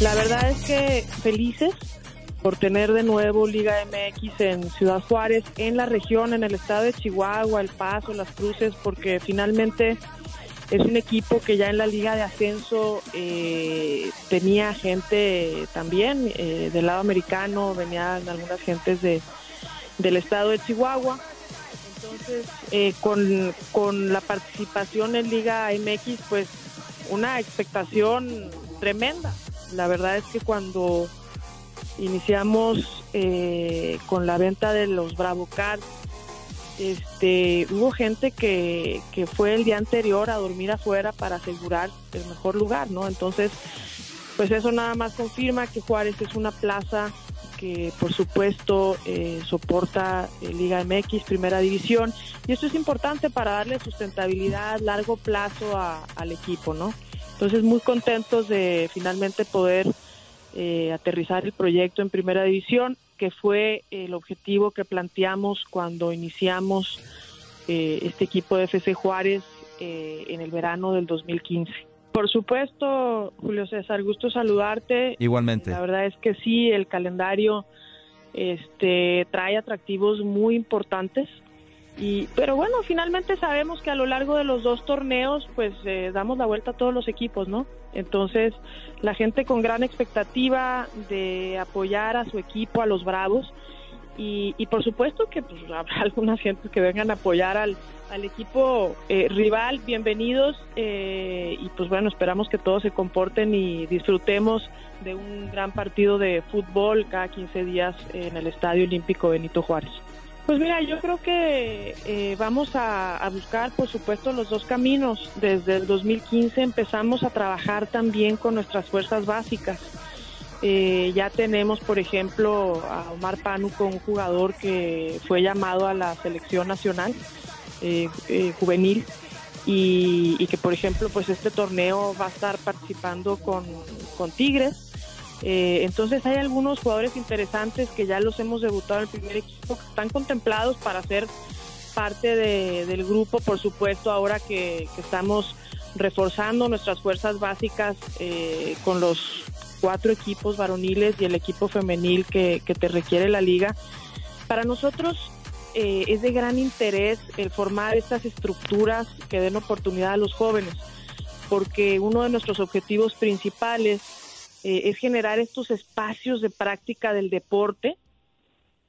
La verdad es que felices por tener de nuevo Liga MX en Ciudad Juárez, en la región, en el estado de Chihuahua, El Paso, Las Cruces, porque finalmente es un equipo que ya en la Liga de Ascenso eh, tenía gente también eh, del lado americano, venían algunas gentes de, del estado de Chihuahua. Entonces, eh, con, con la participación en Liga MX, pues una expectación tremenda. La verdad es que cuando iniciamos eh, con la venta de los Bravo Cars, este, hubo gente que, fue el día anterior a dormir afuera para asegurar el mejor lugar, ¿no? Entonces, pues eso nada más confirma que Juárez es una plaza que por supuesto eh, soporta eh, Liga MX, Primera División, y esto es importante para darle sustentabilidad, largo plazo a- al equipo, ¿no? Entonces muy contentos de finalmente poder eh, aterrizar el proyecto en Primera División, que fue el objetivo que planteamos cuando iniciamos eh, este equipo de FC Juárez eh, en el verano del 2015. Por supuesto, Julio César, gusto saludarte. Igualmente. La verdad es que sí, el calendario este, trae atractivos muy importantes. Y, pero bueno, finalmente sabemos que a lo largo de los dos torneos, pues eh, damos la vuelta a todos los equipos, ¿no? Entonces, la gente con gran expectativa de apoyar a su equipo, a los Bravos, y, por supuesto que pues, habrá algunas gentes que vengan a apoyar al, al equipo eh, rival, bienvenidos, eh, y pues bueno, esperamos que todos se comporten y disfrutemos de un gran partido de fútbol cada 15 días en el Estadio Olímpico Benito Juárez. Pues mira, yo creo que eh, vamos a, buscar, por supuesto, los dos caminos. Desde el 2015 empezamos a trabajar también con nuestras fuerzas básicas. Eh, ya tenemos, por ejemplo, a Omar Pánuco, un jugador que fue llamado a la selección nacional eh, eh, juvenil y, y que, por ejemplo, pues este torneo va a estar participando con, con Tigres. Eh, entonces hay algunos jugadores interesantes que ya los hemos debutado en el primer equipo, que están contemplados para ser parte de- del grupo, por supuesto, ahora que, estamos reforzando nuestras fuerzas básicas eh, con los cuatro equipos varoniles y el equipo femenil que, que te requiere la liga. Para nosotros eh, es de gran interés el formar estas estructuras que den oportunidad a los jóvenes, porque uno de nuestros objetivos principales eh, es generar estos espacios de práctica del deporte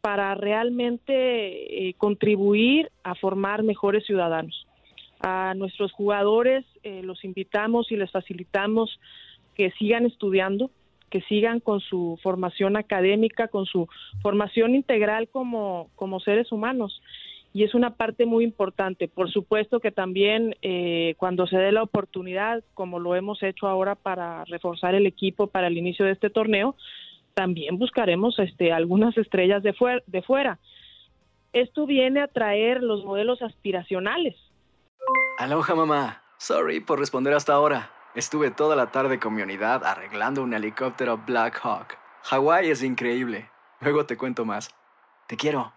para realmente eh, contribuir a formar mejores ciudadanos. A nuestros jugadores eh, los invitamos y les facilitamos que sigan estudiando, que sigan con su formación académica, con su formación integral como, como seres humanos. Y es una parte muy importante. Por supuesto que también eh, cuando se dé la oportunidad, como lo hemos hecho ahora para reforzar el equipo para el inicio de este torneo, también buscaremos este, algunas estrellas de, de fuera. Esto viene a traer los modelos aspiracionales. Aloha mamá. Sorry por responder hasta ahora. Estuve toda la tarde con mi unidad arreglando un helicóptero Black Hawk. Hawái es increíble. Luego te cuento más. Te quiero.